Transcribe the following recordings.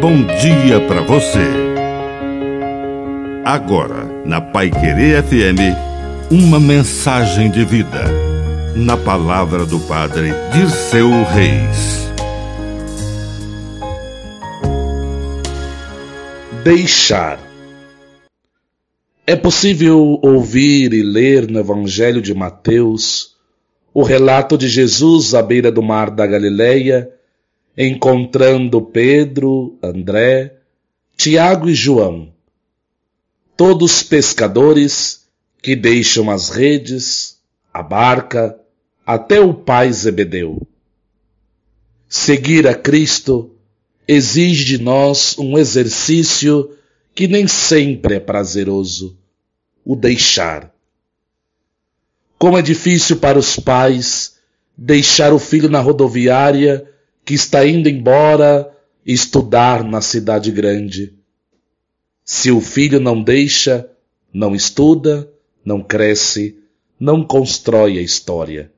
bom dia para você. Agora, na Pai Querer FM, uma mensagem de vida. Na palavra do Padre Dirceu Reis. Deixar. É possível ouvir e ler no Evangelho de Mateus o relato de Jesus à beira do mar da Galileia encontrando Pedro, André, Tiago e João, todos pescadores que deixam as redes, a barca, até o pai Zebedeu. Seguir a Cristo exige de nós um exercício que nem sempre é prazeroso, o deixar. Como é difícil para os pais deixar o filho na rodoviária que está indo embora estudar na cidade grande. Se o filho não deixa, não estuda, não cresce, não constrói a história.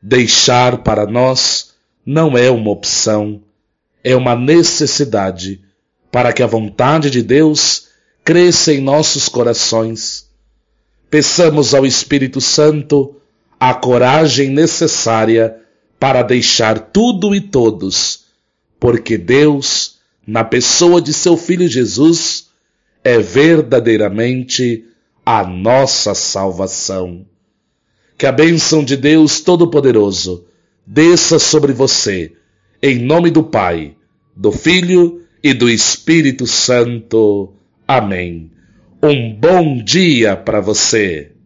Deixar para nós não é uma opção, é uma necessidade para que a vontade de Deus cresça em nossos corações. Peçamos ao Espírito Santo a coragem necessária para deixar tudo e todos, porque Deus, na pessoa de seu Filho Jesus, é verdadeiramente a nossa salvação. Que a bênção de Deus Todo-Poderoso desça sobre você, em nome do Pai, do Filho e do Espírito Santo. Amém. Um bom dia para você.